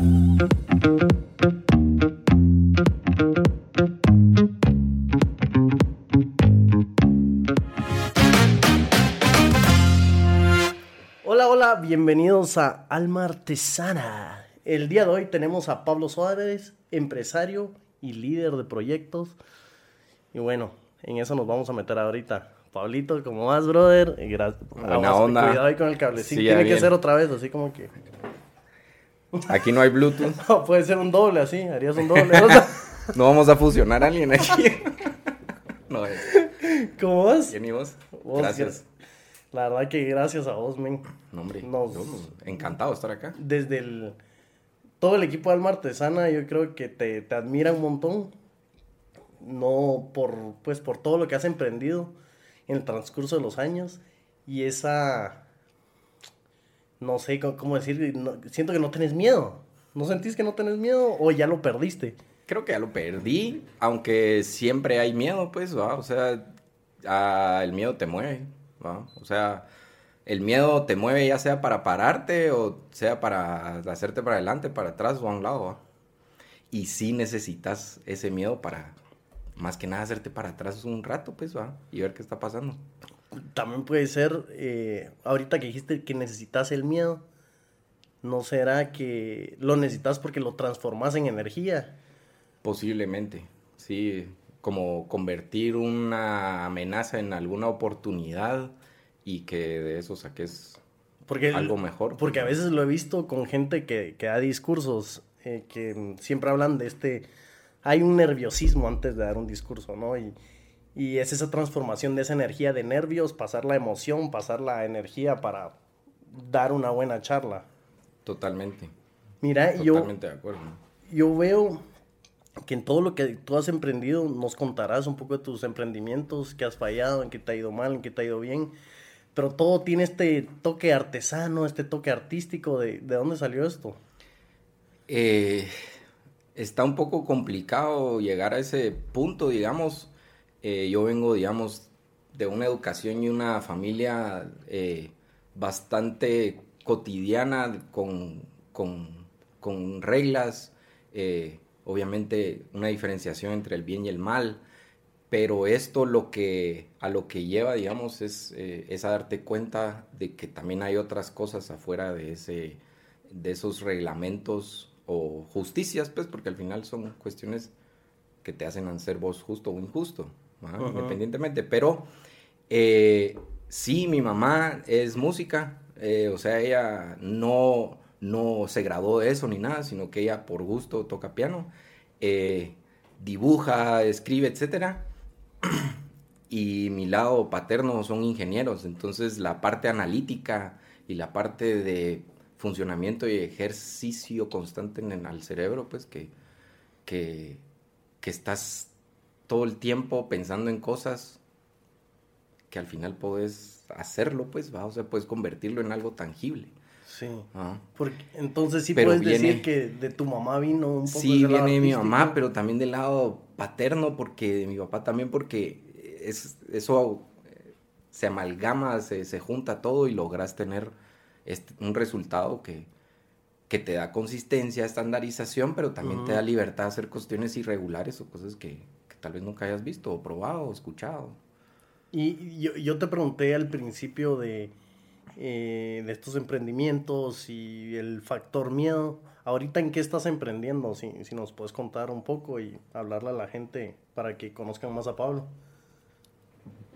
Hola, hola, bienvenidos a Alma Artesana. El día de hoy tenemos a Pablo Suárez, empresario y líder de proyectos. Y bueno, en eso nos vamos a meter ahorita. Pablito, ¿cómo vas, brother? Gracias. Buena onda. Cuidado ahí con el cablecito. Sí, Tiene que ser otra vez, así como que. Aquí no hay Bluetooth. No, puede ser un doble así, harías un doble. ¿no? No vamos a fusionar a alguien aquí. No es. ¿Cómo vas? ¿Quién y vos? Vos, Gracias. La verdad que gracias a vos, men. No, hombre. Nos- yo, encantado de estar acá. Desde el. Todo el equipo de Alma Artesana, yo creo que te, te admira un montón. No por, pues, por todo lo que has emprendido en el transcurso de los años. Y esa. No sé cómo, decir. no- siento que no tenés miedo. ¿No sentís que no tenés miedo o ya lo perdiste? Creo que ya lo perdí, aunque siempre hay miedo, pues, ¿va? O sea, ah, el miedo te mueve, ¿va? O sea, el miedo te mueve ya sea para pararte o sea para hacerte para adelante, para atrás o a un lado, ¿va? Y sí necesitas ese miedo para, más que nada, hacerte para atrás un rato, pues, ¿va? Y ver qué está pasando. También puede ser, eh, ahorita que dijiste que necesitas el miedo, ¿no será que lo necesitas porque lo transformas en energía? Posiblemente, sí, como convertir una amenaza en alguna oportunidad y que de eso saques Porque, algo mejor. Porque a veces lo he visto con gente que, que da discursos eh, que siempre hablan de este... Hay un nerviosismo antes de dar un discurso, ¿no? Y, y es esa transformación de esa energía de nervios, pasar la emoción, pasar la energía para dar una buena charla. Totalmente, Mira, yo, totalmente de acuerdo. yo veo que en todo lo que tú has emprendido nos contarás un poco de tus emprendimientos, que has fallado, en qué te ha ido mal, en qué te ha ido bien. Pero todo tiene este toque artesano, este toque artístico. ¿De, de dónde salió esto? Eh, está un poco complicado llegar a ese punto, digamos. Eh, yo vengo, digamos, de una educación y una familia eh, bastante cotidiana, con, con- con reglas, eh, obviamente una diferenciación entre el bien y el mal, pero esto lo que, a lo que lleva, digamos, es, es a darte cuenta de que también hay otras cosas afuera de, ese, de esos reglamentos o justicias, pues, porque al final son cuestiones que te hacen ser vos justo o injusto, independientemente. Pero eh, sí, mi mamá es música, eh, o sea, ella no, no se graduó de eso ni nada, sino que ella por gusto toca piano, eh, dibuja, escribe, etcétera. Y mi lado paterno son ingenieros, entonces la parte analítica y la parte de funcionamiento y ejercicio constante en el cerebro, pues que, que, que estás todo el tiempo pensando en cosas que al final puedes hacerlo, pues, va, o sea, puedes convertirlo en algo tangible. Sí. ¿ah? Porque, entonces sí Pero puedes viene- decir que de tu mamá vino un poco Sí, viene de mi mamá, pero también del lado paterno, porque de mi papá también, porque es, eso eh, se amalgama, se, se junta todo y logras tener este- un resultado que, que te da consistencia, estandarización, pero también te da libertad de hacer cuestiones irregulares o cosas que tal vez nunca hayas visto, o probado, o escuchado. Y yo, yo te pregunté al principio de, eh, de estos emprendimientos y el factor miedo. Ahorita en qué estás emprendiendo, si, si nos puedes contar un poco y hablarle a la gente para que conozcan más a Pablo.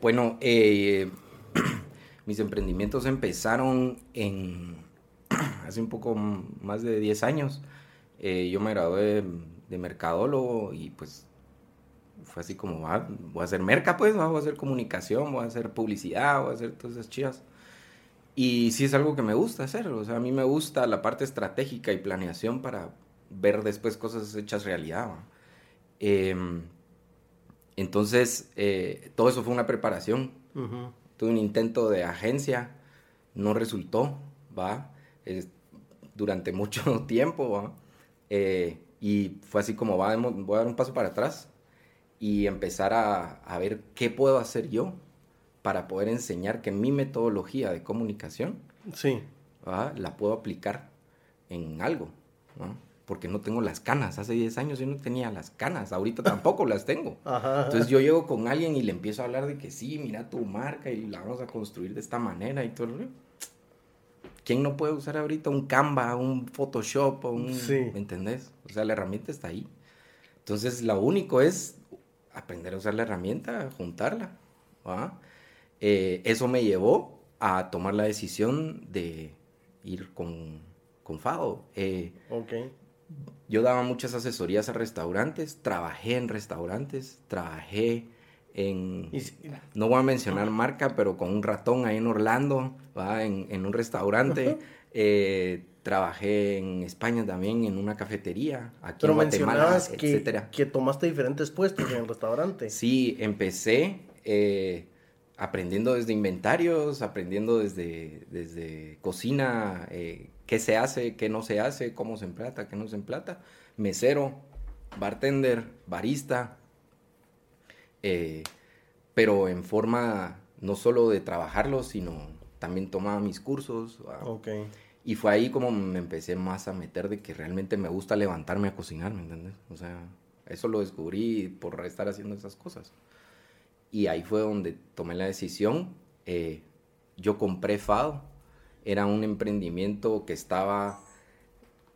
Bueno, eh, mis emprendimientos empezaron en hace un poco más de 10 años. Eh, yo me gradué de, de mercadólogo y pues fue así como, ah, voy a hacer merca, pues, ah, voy a hacer comunicación, voy a hacer publicidad, voy a hacer todas esas chivas. Y sí es algo que me gusta hacer, o sea, a mí me gusta la parte estratégica y planeación para ver después cosas hechas realidad. ¿va? Em, entonces, eh, todo eso fue una preparación. Ujú. Tuve un intento de agencia, no resultó, ¿va? Es- durante mucho tiempo, ¿va? Eh, y fue así como, va, voy a dar un paso para atrás y empezar a, a ver qué puedo hacer yo para poder enseñar que mi metodología de comunicación Sí. la puedo aplicar en algo. porque no tengo las canas. Hace 10 años yo no tenía las canas, ahorita tampoco las tengo. Entonces yo llego con alguien y le empiezo a hablar de que sí, mira tu marca y la vamos a construir de esta manera y todo. ¿Quién no puede usar ahorita un Canva, un Photoshop, un, ¿me entendés? O sea, la herramienta está ahí. Entonces, lo único es aprender a usar la herramienta, juntarla. Eh, eso me llevó a tomar la decisión de ir con, con FAO. Eh, yo daba muchas asesorías a restaurantes, trabajé en restaurantes, trabajé en, no voy a mencionar marca, pero con un ratón ahí en Orlando, ¿va? En, un restaurante. Eh, trabajé en España también en una cafetería, aquí pero en Guatemala, que, etcétera. que tomaste diferentes puestos en el restaurante. Sí, empecé eh, aprendiendo desde inventarios, aprendiendo desde, desde cocina, eh, qué se hace, qué no se hace, cómo se emplata, qué no se emplata, mesero, bartender, barista, eh, pero en forma no solo de trabajarlo, sino también tomaba mis cursos. Y fue ahí como me empecé más a meter de que realmente me gusta levantarme a cocinar, ¿me entiendes? O sea, eso lo descubrí por estar haciendo esas cosas. Y ahí fue donde tomé la decisión. Eh, yo compré FAO. Era un emprendimiento que estaba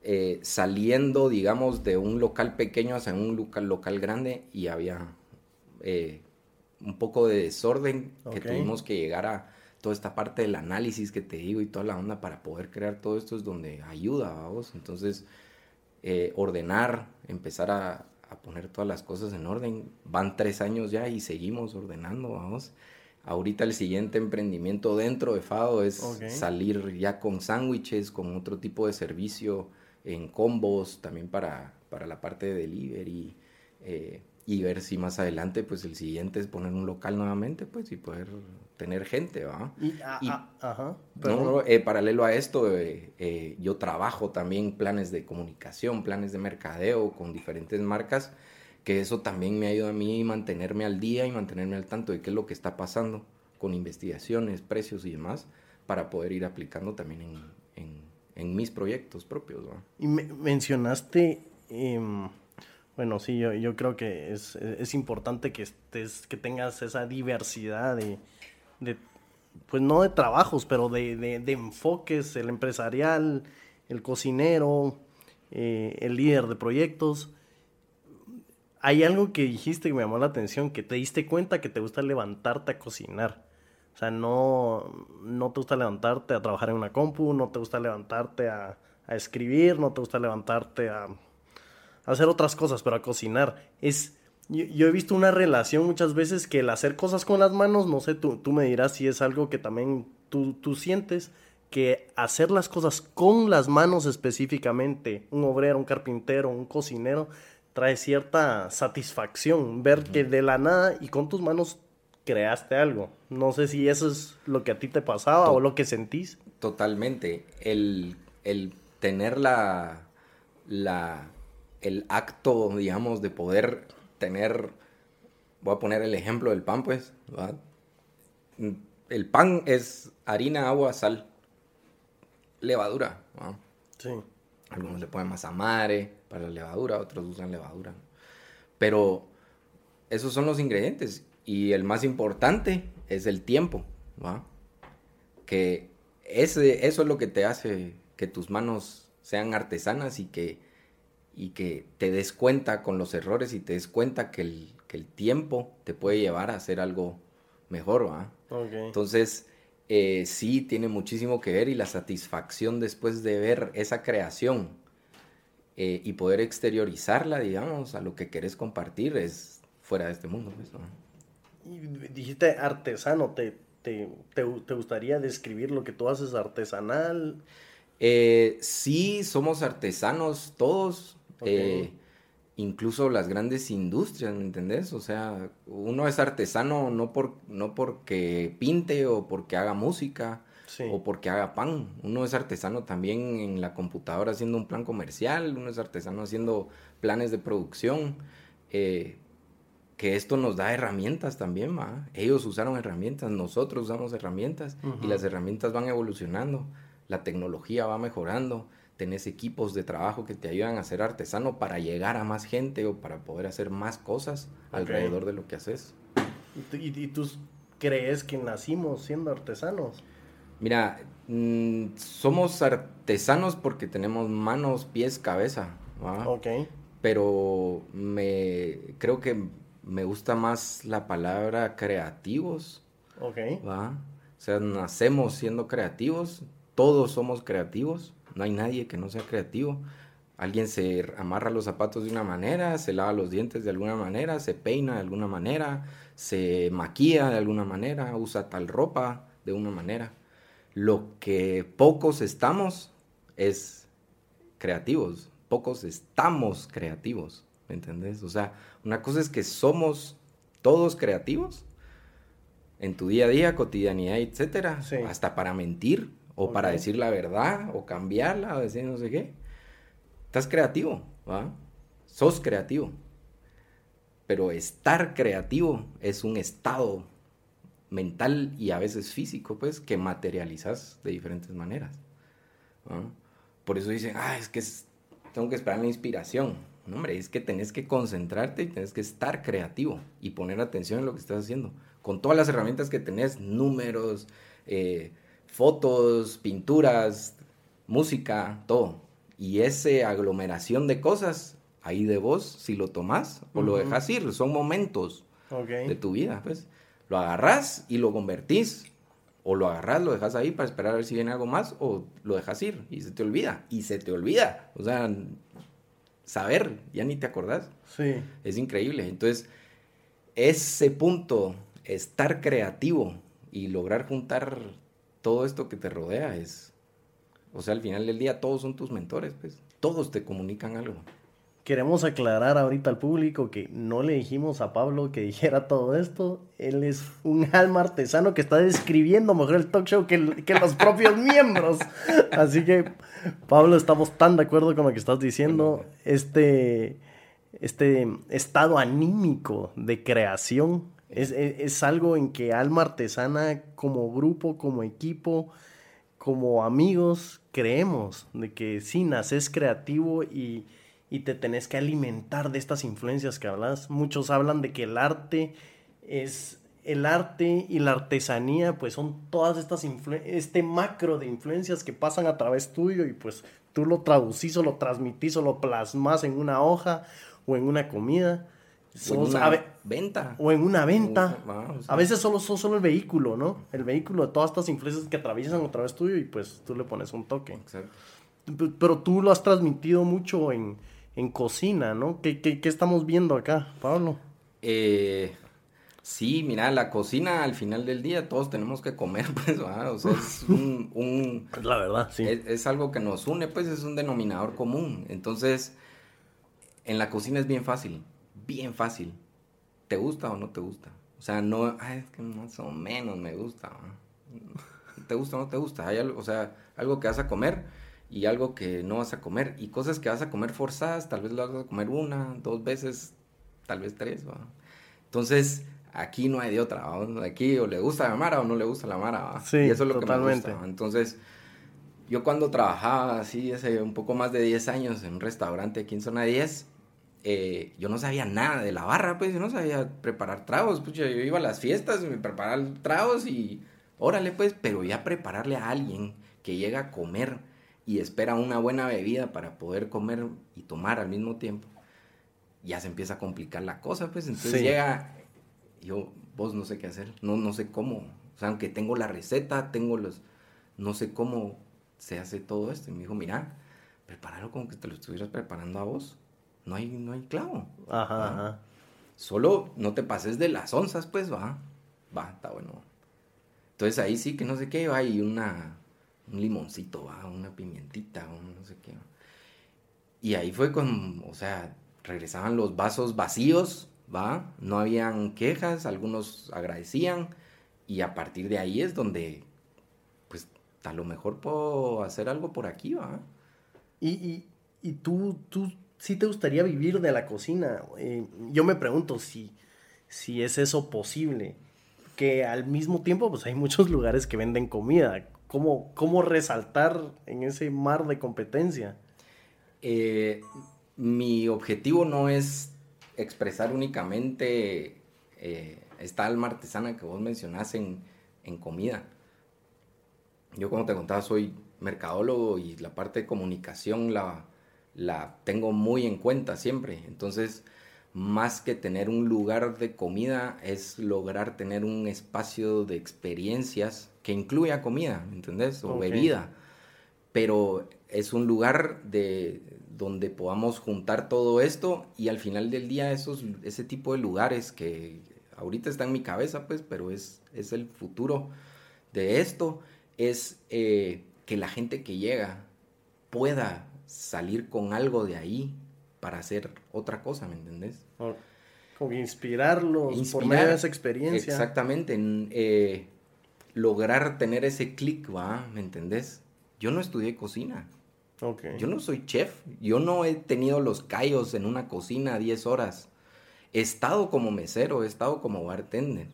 eh, saliendo, digamos, de un local pequeño hacia un local, local grande y había eh, un poco de desorden, que tuvimos que llegar a toda esta parte del análisis que te digo y toda la onda para poder crear todo esto es donde ayuda, vamos. Entonces, eh, ordenar, empezar a, poner todas las cosas en orden. Van tres años ya y seguimos ordenando, vamos. Ahorita el siguiente emprendimiento dentro de FADO es salir ya con sándwiches, con otro tipo de servicio en combos, también para, para la parte de delivery. Eh, y ver si más adelante, pues el siguiente es poner un local nuevamente, pues y poder tener gente, ¿va? Y, ah, ah, eh, paralelo a esto, eh, eh, yo trabajo también planes de comunicación, planes de mercadeo con diferentes marcas, que eso también me ayuda a mí mantenerme al día y mantenerme al tanto de qué es lo que está pasando con investigaciones, precios y demás, para poder ir aplicando también en, en, en mis proyectos propios, ¿va? Y me mencionaste... Em, bueno, sí, yo, yo creo que es, es, importante que estés, que tengas esa diversidad de, de pues no de trabajos, pero de, de, enfoques, el empresarial, el cocinero, eh, el líder de proyectos. Hay algo que dijiste que me llamó la atención, que te diste cuenta que te gusta levantarte a cocinar. O sea, no, no te gusta levantarte a trabajar en una compu, no te gusta levantarte a, a escribir, no te gusta levantarte a hacer otras cosas, pero a cocinar. Es, yo, he visto una relación muchas veces que el hacer cosas con las manos, no sé, tú, tú me dirás si es algo que también tú, tú sientes, que hacer las cosas con las manos específicamente, un obrero, un carpintero, un cocinero, trae cierta satisfacción ver que de la nada y con tus manos creaste algo. No sé si eso es lo que a ti te pasaba o lo que sentís. Totalmente. El, el tener la, la el acto, digamos, de poder tener, voy a poner el ejemplo del pan, pues, el pan es harina, agua, sal, levadura, Sí. Algunos le ponen masamare para la levadura, otros usan levadura. Pero esos son los ingredientes y el más importante es el tiempo, Que ese, eso es lo que te hace que tus manos sean artesanas y que y que te des cuenta con los errores y te des cuenta que el, que el tiempo te puede llevar a hacer algo mejor, ¿va? Entonces, eh, sí tiene muchísimo que ver y la satisfacción después de ver esa creación eh, y poder exteriorizarla, digamos, a lo que querés compartir es fuera de este mundo. Pues, dijiste artesano, ¿te, te, te, gustaría describir lo que tú haces artesanal? Eh, sí, somos artesanos todos, eh, incluso las grandes industrias, ¿me entendés? O sea, uno es artesano no, por, no porque pinte o porque haga música o porque haga pan. Uno es artesano también en la computadora haciendo un plan comercial, uno es artesano haciendo planes de producción. Eh, que esto nos da herramientas también, ¿va? Ellos usaron herramientas, nosotros usamos herramientas y las herramientas van evolucionando, la tecnología va mejorando, tenés equipos de trabajo que te ayudan a ser artesano para llegar a más gente o para poder hacer más cosas alrededor de lo que haces. ¿Y, tú crees que nacimos siendo artesanos? Mira, mm, somos artesanos porque tenemos manos, pies, cabeza. Ok. Pero me creo que me gusta más la palabra creativos. Ok. ¿va? O sea, nacemos siendo creativos, todos somos creativos, no hay nadie que no sea creativo. Alguien se amarra los zapatos de una manera, se lava los dientes de alguna manera, se peina de alguna manera, se maquilla de alguna manera, usa tal ropa de una manera. Lo que pocos estamos es creativos, pocos estamos creativos, ¿me entendés? O sea, una cosa es que somos todos creativos en tu día a día, cotidianidad, etcétera, hasta para mentir o para decir la verdad o cambiarla o decir no sé qué. Estás creativo, ¿va? Sos creativo. Pero estar creativo es un estado mental y a veces físico, pues, que materializas de diferentes maneras. Por eso dicen, ah, es que tengo que esperar la inspiración. No, hombre, es que tenés que concentrarte y tenés que estar creativo y poner atención en lo que estás haciendo. Con todas las herramientas que tenés, números, eh, fotos, pinturas, música, todo. Y esa aglomeración de cosas, ahí de vos, si lo tomás o lo dejas ir, son momentos de tu vida, pues. Lo agarrás y lo convertís. O lo agarrás, lo dejas ahí para esperar a ver si viene algo más, o lo dejas ir y se te olvida. Y se te olvida. O sea, saber, ya ni te acordás. Sí. Es increíble. Entonces, ese punto, estar creativo y lograr juntar todo esto que te rodea es, o sea, al final del día todos son tus mentores, pues, todos te comunican algo. Queremos aclarar ahorita al público que no le dijimos a Pablo que dijera todo esto. Él es un alma artesano que está describiendo mejor el talk show que, que los propios miembros. Así que, Pablo, estamos tan de acuerdo con lo que estás diciendo. Este, este estado anímico de creación es, algo en que Alma Artesana como grupo, como equipo, como amigos, creemos de que sí, naces creativo y, te tenés que alimentar de estas influencias que hablas. Muchos hablan de que el arte es el arte y la artesanía, pues son todas estas este macro de influencias que pasan a través tuyo y pues tú lo traducís o lo transmitís o lo plasmas en una hoja o en una comida o en una venta. O en una venta. a veces solo sos solo el vehículo, ¿no? El vehículo de todas estas influencias que atraviesan a través tuyo y pues tú le pones un toque. Exacto. Pero tú lo has transmitido mucho en, cocina, ¿no? ¿Qué, estamos viendo acá, Pablo? Eh, sí, mira, la cocina al final del día todos tenemos que comer, pues, o sea, es un... la verdad, sí. es, algo que nos une, pues es un denominador común. Entonces, en la cocina es bien fácil bien fácil. ¿Te gusta o no te gusta? O sea, no, ay, es que más o menos me gusta. ¿Te gusta o no te gusta? Hay algo, o sea, algo que vas a comer y algo que no vas a comer. Y cosas que vas a comer forzadas, tal vez lo vas a comer una, dos veces, tal vez tres. Entonces, aquí no hay de otra. Aquí o le gusta la Mara o no le gusta la Mara. Sí, y eso es lo totalmente. que me gusta. Entonces, yo cuando trabajaba así hace un poco más de 10 años en un restaurante aquí en Zona 10, eh, yo no sabía nada de la barra, pues yo no sabía preparar tragos, pues yo, iba a las fiestas y me preparaba tragos y órale pues, pero ya prepararle a alguien que llega a comer y espera una buena bebida para poder comer y tomar al mismo tiempo, ya se empieza a complicar la cosa, pues entonces llega, yo, vos no sé qué hacer, no, no sé cómo, o sea, aunque tengo la receta, tengo los, no sé cómo se hace todo esto, y me dijo, mira, prepáralo como que te lo estuvieras preparando a vos no hay, no hay clavo. Ajá, ajá. Solo no te pases de las onzas, pues va. Va, está bueno. Entonces ahí sí que no sé qué, va y una, un limoncito, va, una pimientita, un no sé qué. Y ahí fue con, o sea, regresaban los vasos vacíos, va, no habían quejas, algunos agradecían y a partir de ahí es donde, pues, a lo mejor puedo hacer algo por aquí, va. Y, y, y tú, tú si te gustaría vivir de la cocina. Eh, yo me pregunto si, si es eso posible. Que al mismo tiempo, pues hay muchos lugares que venden comida. ¿Cómo, cómo resaltar en ese mar de competencia? Eh, mi objetivo no es expresar únicamente eh, esta alma artesana que vos mencionás en, en comida. Yo como te contaba soy mercadólogo y la parte de comunicación la, la tengo muy en cuenta siempre. Entonces, más que tener un lugar de comida, es lograr tener un espacio de experiencias que incluya comida, ¿me entendés? O bebida. Pero es un lugar de donde podamos juntar todo esto y al final del día esos, ese tipo de lugares que ahorita está en mi cabeza, pues, pero es, es el futuro de esto, es eh, que la gente que llega pueda salir con algo de ahí para hacer otra cosa, ¿me entendés? Como inspirarlos por medio de esa experiencia. Exactamente, eh, lograr tener ese clic, ¿va? ¿Me entendés? Yo no estudié cocina. Yo no soy chef. Yo no he tenido los callos en una cocina 10 horas. He estado como mesero, he estado como bartender.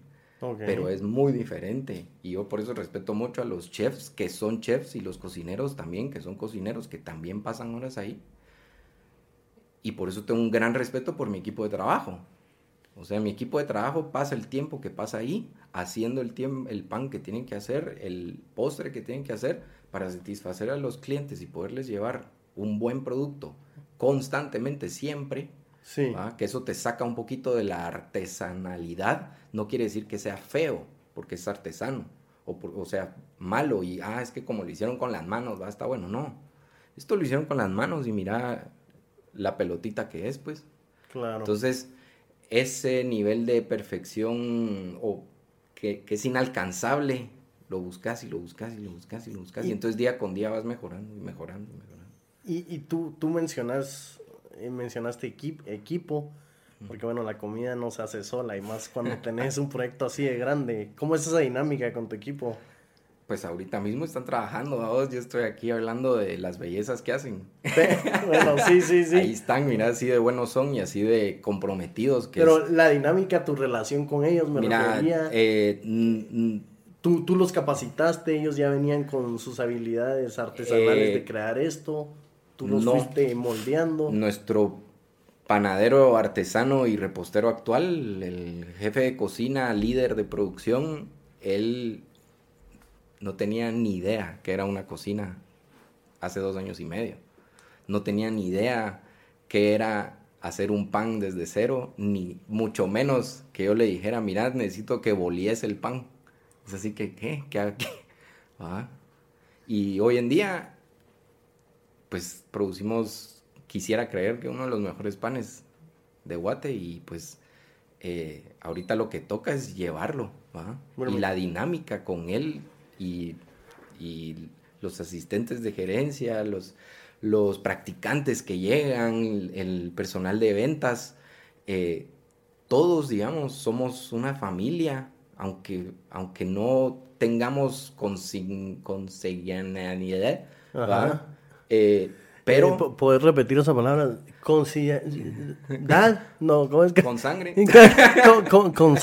Pero es muy diferente. Y yo por eso respeto mucho a los chefs que son chefs y los cocineros también, que son cocineros, que también pasan horas ahí. Y por eso tengo un gran respeto por mi equipo de trabajo. O sea, mi equipo de trabajo pasa el tiempo que pasa ahí haciendo el, el pan que tienen que hacer, el postre que tienen que hacer para satisfacer a los clientes y poderles llevar un buen producto constantemente, siempre Sí. Que eso te saca un poquito de la artesanalidad. No quiere decir que sea feo, porque es artesano. O, o sea, malo y, ah, es que como lo hicieron con las manos, va, está bueno. No. Esto lo hicieron con las manos y mira la pelotita que es, pues. Claro. Entonces, ese nivel de perfección o que, que, es inalcanzable, lo buscas y lo buscas y lo buscas y lo buscas. Y, entonces día con día vas mejorando y mejorando y mejorando. Y, y tú, tú mencionas eh, mencionaste equipo, porque bueno, la comida no se hace sola y más cuando tenés un proyecto así de grande. ¿Cómo es esa dinámica con tu equipo? Pues ahorita mismo están trabajando, yo estoy aquí hablando de las bellezas que hacen. bueno, sí, sí, sí. Ahí están, mira, así de buenos son y así de comprometidos. Pero la dinámica, tu relación con ellos, me mira, eh, ¿Tú, tú los capacitaste, ellos ya venían con sus habilidades artesanales de eh, crear esto. Tú los fuiste moldeando. Nuestro panadero artesano y repostero actual, el jefe de cocina, líder de producción, él no tenía ni idea que era una cocina hace dos años y medio. No tenía ni idea que era hacer un pan desde cero, ni mucho menos que yo le dijera, mirad, necesito que bolies el pan. Es así que, ¿qué? ¿Qué? ¿Qué? Ah. Y hoy en día pues producimos, quisiera creer que uno de los mejores panes de Guate y pues eh, ahorita lo que toca es llevarlo, ¿va? y la dinámica con él y, los asistentes de gerencia, los, los practicantes que llegan, el, personal de ventas, eh, todos, digamos, somos una familia, aunque, aunque no tengamos consignaridad, ¿va? Eh, pero... Eh, ¿Puedes repetir esa palabra? Con No, ¿cómo es que? Con sangre. con, con, con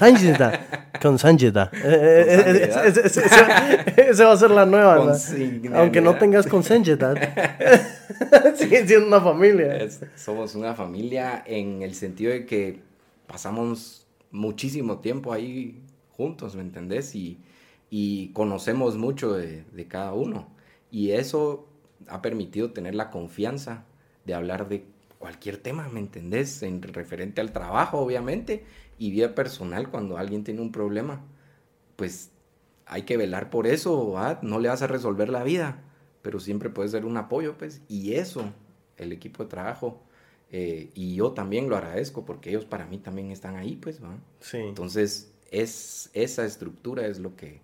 Con sanjeta. Esa va a ser la nueva. Aunque no tengas con sanjeta. Sigue siendo una familia. somos una familia en el sentido de que pasamos muchísimo tiempo ahí juntos, ¿me entendés? Y, y conocemos mucho de, de cada uno. Y eso ha permitido tener la confianza de hablar de cualquier tema, ¿me entendés? En referente al trabajo, obviamente, y vida personal cuando alguien tiene un problema. Pues hay que velar por eso, no le vas a resolver la vida, pero siempre puede ser un apoyo, pues, y eso, el equipo de trabajo, eh, y yo también lo agradezco porque ellos para mí también están ahí, pues, ¿va? Sí. Entonces, es, esa estructura es lo que,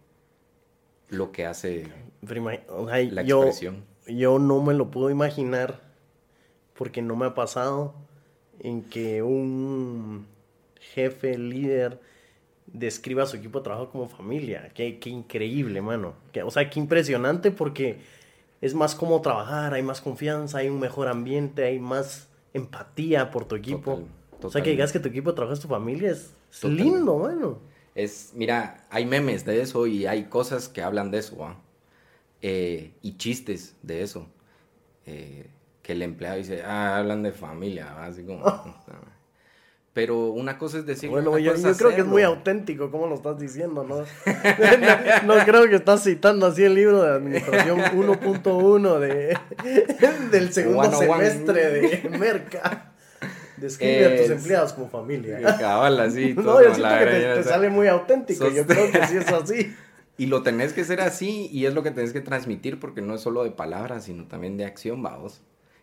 lo que hace la expresión yo no me lo puedo imaginar porque no me ha pasado en que un jefe, líder, describa a su equipo de trabajo como familia. Qué, increíble, mano. o sea, qué impresionante porque es más como trabajar, hay más confianza, hay un mejor ambiente, hay más empatía por tu equipo. O sea, que digas que tu equipo de trabajo es tu familia, es, lindo, mano. Es, mira, hay memes de eso y hay cosas que hablan de eso, eh, y chistes de eso. Eh, que el empleado dice, ah, hablan de familia, así como... Pero una cosa es decir. Bueno, yo, creo que es muy auténtico como lo estás diciendo, ¿no? no, creo que estás citando así el libro de administración 1.1 de, del segundo semestre de Merca. Describe a tus empleados como familia. Cabal, así. no, yo siento que te, sale muy auténtico. Yo creo que sí es así. Y lo tenés que ser así y es lo que tenés que transmitir porque no es solo de palabras, sino también de acción, vamos.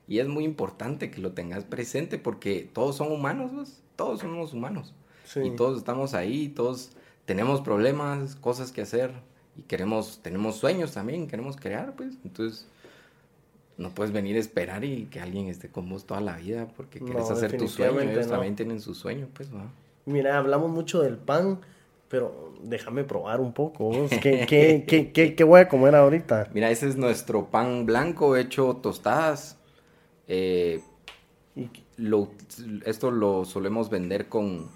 Y es muy importante que lo tengas presente porque todos son humanos, ¿vos? todos somos humanos. Y todos estamos ahí, todos tenemos problemas, cosas que hacer y queremos, tenemos sueños también, queremos crear, pues. Entonces, no puedes venir a esperar y que alguien esté con vos toda la vida porque quieres hacer tu sueño. Ellos también tienen su sueño, pues, ¿no? Mira, hablamos mucho del pan, pero déjame probar un poco. ¿Qué, qué, qué, qué, voy a comer ahorita? Mira, ese es nuestro pan blanco hecho tostadas. Eh, lo, esto lo solemos vender con,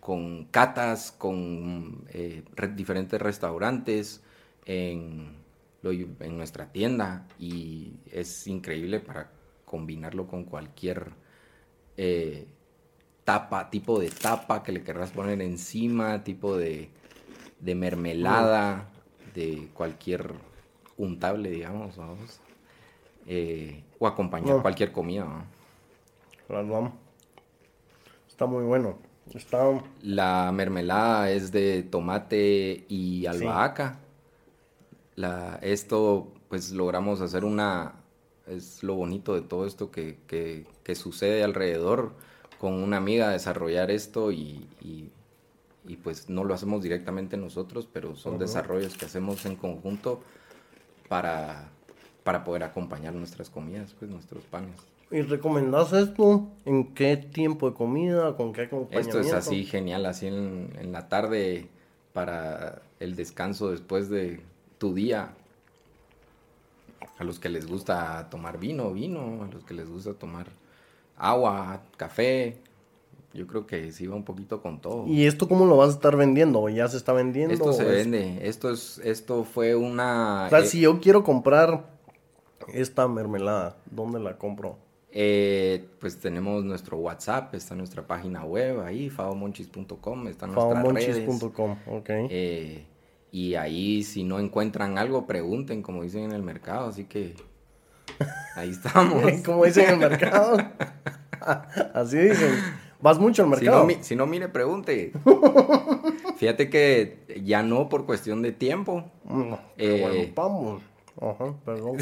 con catas, con eh, diferentes restaurantes, en, en, nuestra tienda y es increíble para combinarlo con cualquier eh, tapa, tipo de tapa que le querrás poner encima, tipo de, de mermelada, de cualquier untable, digamos, vamos. Eh, o acompañar cualquier comida. Está muy bueno. Está... La mermelada es de tomate y albahaca. La, esto, pues logramos hacer una... Es lo bonito de todo esto que, que, sucede alrededor con una amiga, desarrollar esto y, y, pues no lo hacemos directamente nosotros, pero son desarrollos que hacemos en conjunto para, para poder acompañar nuestras comidas, pues nuestros panes. ¿Y recomendás esto? ¿En qué tiempo de comida? ¿Con qué acompañamiento? Esto es así genial, así en, en la tarde para el descanso después de tu día. A los que les gusta tomar vino, vino. A los que les gusta tomar agua, café. Yo creo que sí va un poquito con todo. ¿Y esto cómo lo vas a estar vendiendo? ¿Ya se está vendiendo? Esto se vende. Esto, es, esto fue una... O sea, eh, si yo quiero comprar esta mermelada, ¿dónde la compro? Eh, pues tenemos nuestro WhatsApp, está nuestra página web ahí, faomonchis.com, está nuestra faomonchis.com, ok. Eh, y ahí si no encuentran algo, pregunten, como dicen en el mercado, así que ahí estamos. como dicen en el mercado. así dicen. Vas mucho al mercado. Si no, mire, pregunte. Fíjate que ya no por cuestión de tiempo. No, eh, bueno, vamos. Ajá, perdón.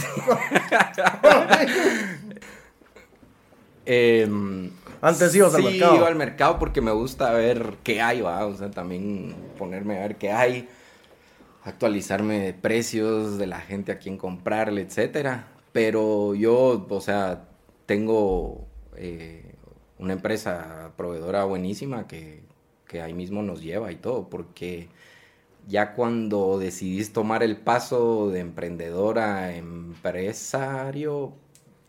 Em, Antes ibas al mercado. Sí, iba al mercado porque me gusta ver qué hay, ¿va? O sea, también ponerme a ver qué hay, actualizarme de precios de la gente a quien comprarle, etcétera. Pero yo, o sea, tengo eh, una empresa proveedora buenísima que, que ahí mismo nos lleva y todo, porque ya cuando decidís tomar el paso de emprendedora a empresario,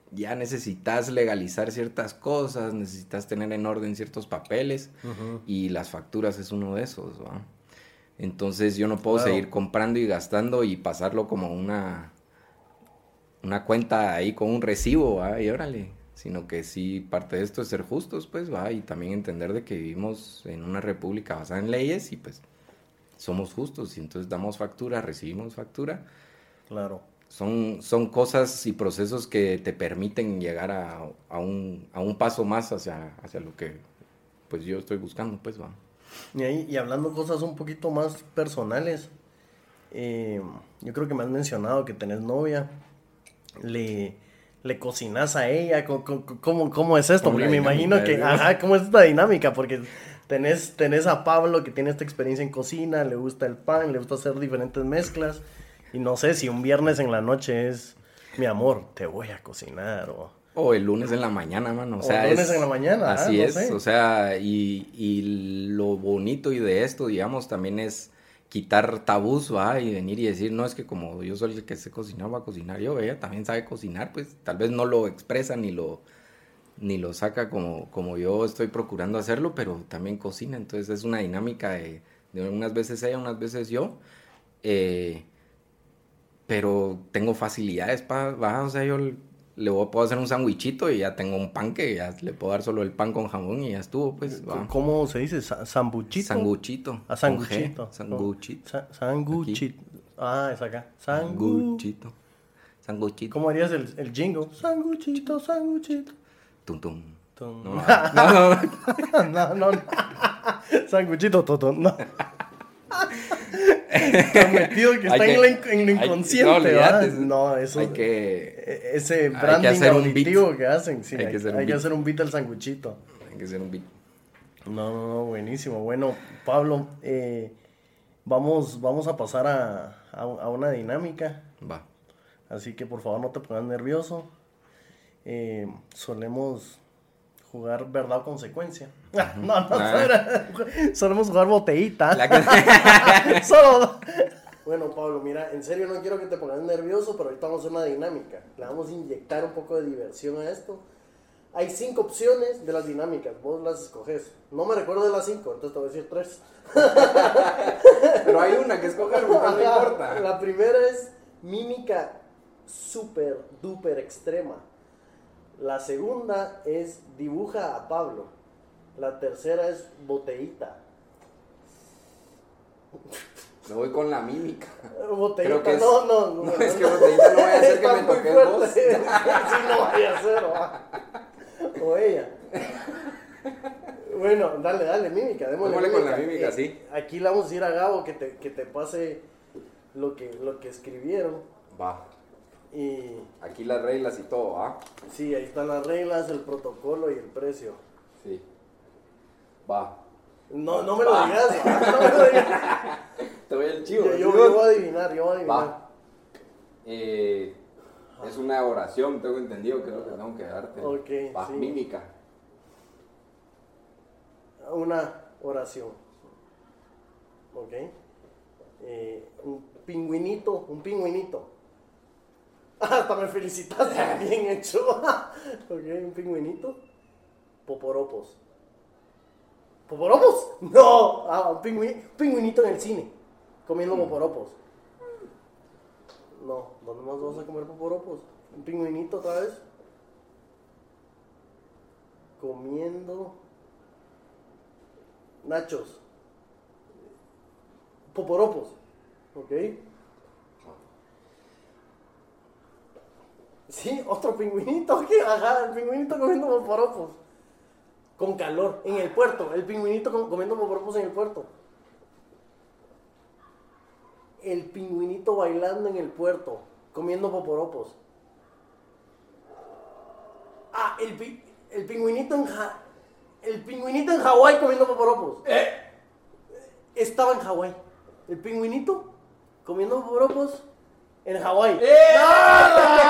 ya necesitas legalizar ciertas cosas, necesitas tener en orden ciertos papeles y las facturas es uno de esos, ¿va? Entonces yo no puedo seguir comprando y gastando y pasarlo como una, una cuenta ahí con un recibo, ¿va? Y órale, sino que sí, parte de esto es ser justos, pues, ¿va? Y también entender de que vivimos en una república basada en leyes y pues somos justos y entonces damos factura, recibimos factura. Claro son, son cosas y procesos que te permiten llegar a, a, un, a un paso más hacia, hacia lo que pues yo estoy buscando, pues va. Y, ahí, y hablando cosas un poquito más personales, eh, yo creo que me has mencionado que tenés novia, le, le cocinas a ella, ¿cómo, cómo, es esto? Porque me imagino que, ajá, ¿cómo es esta dinámica? Porque tenés, tenés a Pablo que tiene esta experiencia en cocina, le gusta el pan, le gusta hacer diferentes mezclas. Y no sé si un viernes en la noche es, mi amor, te voy a cocinar o... O el lunes en la mañana, mano. O, sea, el lunes en la mañana. Ah, así es. O sea, y, y, lo bonito y de esto, digamos, también es quitar tabús, va, y venir y decir, no, es que como yo soy el que sé cocinar, va a cocinar yo, ella también sabe cocinar, pues tal vez no lo expresa ni lo, ni lo saca como, como yo estoy procurando hacerlo, pero también cocina, entonces es una dinámica de, de unas veces ella, unas veces yo. Eh, pero tengo facilidades para, o sea, yo le puedo hacer un sandwichito y ya tengo un pan que ya le puedo dar solo el pan con jamón y ya estuvo, pues. ¿Cómo se dice? ¿Sambuchito? Sanguchito. Ah, sanguchito. Sanguchito. sanguchito. Ah, es acá. Sanguchito. Sanguchito. ¿Cómo harías el, el jingle? Sanguchito, sanguchito. Tum, tum. No, no, no. no, no. Sanguchito, tum, no. Está metido que está en, lo inconsciente, hay, no, no, eso. Hay que. E, ese branding que auditivo que hacen, sí. Hay, que, hacer, hay que hacer un beat al sanguchito. Hay que hacer un beat. No, no, no, buenísimo. Bueno, Pablo, eh, vamos, vamos a pasar a, a, a, una dinámica. Va. Así que por favor no te pongas nervioso. Eh, solemos jugar verdad o consecuencia. no, no, ah. solemos jugar botellita. Solo. Bueno, Pablo, mira, en serio no quiero que te pongas nervioso, pero ahorita vamos a hacer una dinámica. Le vamos a inyectar un poco de diversión a esto. Hay cinco opciones de las dinámicas, vos las escoges. No me recuerdo de las cinco, entonces te voy a decir tres. pero hay una que escoger, no importa. La primera es mímica super duper extrema. La segunda es dibuja a Pablo. La tercera es botellita. Me voy con la mímica. Botellita, que no, no, no, no. es que botellita no vaya a hacer que me toque vos. sí, no vaya a hacer. O ella. Bueno, dale, dale, mímica. Démosle, mímica. con la mímica, eh, sí. Aquí le vamos a ir a Gabo que te, que te pase lo que, lo que escribieron. Va. Y aquí las reglas y todo, ¿ah? Sí, ahí están las reglas, el protocolo y el precio. Sí. Va. No, no me lo digas, no me lo digas. Te voy el chivo. Yo, yo, voy a adivinar, yo voy a adivinar. Va. Eh, es una oración, tengo entendido, creo que tengo que darte. Ok. Va, mímica. Una oración. Ok. Eh, un pingüinito, un pingüinito. Hasta me felicitaste, bien hecho. ok, un pingüinito. Poporopos. ¿Poporopos? No, ah, un pingüinito en el cine, comiendo mm. poporopos. No, ¿dónde más vas a comer poporopos? Un pingüinito otra vez. Comiendo nachos. Poporopos. ¿Ok? Sí, otro pingüinito. ¿qué? Ajá, el pingüinito comiendo poporopos. Con calor, en el puerto. El pingüinito comiendo poporopos en el puerto. El pingüinito bailando en el puerto, comiendo poporopos. Ah, el, el pingüinito en el pingüinito en Hawái comiendo poporopos. ¿Eh? Estaba en Hawái. El pingüinito comiendo poporopos en Hawái. ¡Eh!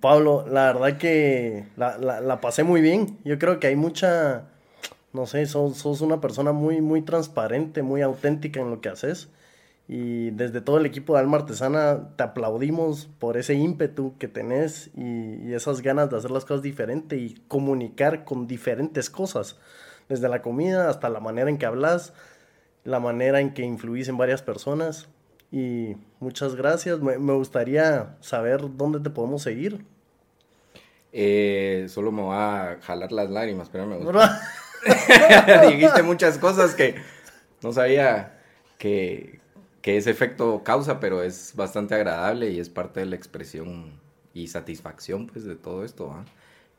Pablo, la verdad que la, pasé muy bien. Yo creo que hay mucha, no sé, sos, sos, una persona muy, muy transparente, muy auténtica en lo que haces. Y desde todo el equipo de Alma Artesana te aplaudimos por ese ímpetu que tenés y, y esas ganas de hacer las cosas diferente y comunicar con diferentes cosas. Desde la comida hasta la manera en que hablas, la manera en que influís en varias personas. Y muchas gracias. Me, gustaría saber dónde te podemos seguir. Eh, solo me va a jalar las lágrimas, pero me gusta. Dijiste muchas cosas que no sabía que, ese efecto causa, pero es bastante agradable y es parte de la expresión y satisfacción pues de todo esto.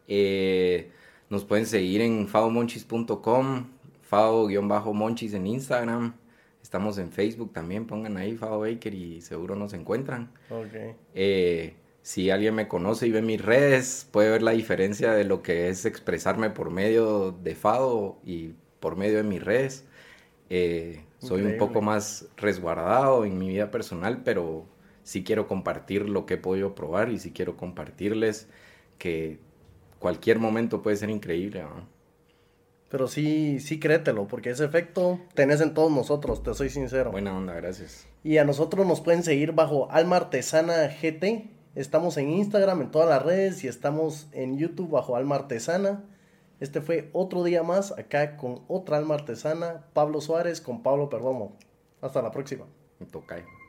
Eh, nos pueden seguir en fadomonchis.com, Fado-Monchis en Instagram. Estamos en Facebook también, pongan ahí Fado Baker y seguro nos encuentran. Okay. Eh, si alguien me conoce y ve mis redes, puede ver la diferencia de lo que es expresarme por medio de Fado y por medio de mis redes. Eh, soy un poco más resguardado en mi vida personal, pero sí quiero compartir lo que he podido probar y sí quiero compartirles que cualquier momento puede ser increíble. Pero sí, sí créetelo, porque ese efecto tenés en todos nosotros, te soy sincero. Buena onda, gracias. Y a nosotros nos pueden seguir bajo Alma Artesana GT. Estamos en Instagram, en todas las redes y estamos en YouTube bajo Alma Artesana. Este fue otro día más acá con otra Alma Artesana, Pablo Suárez con Pablo Perdomo. Hasta la próxima. Tocayo.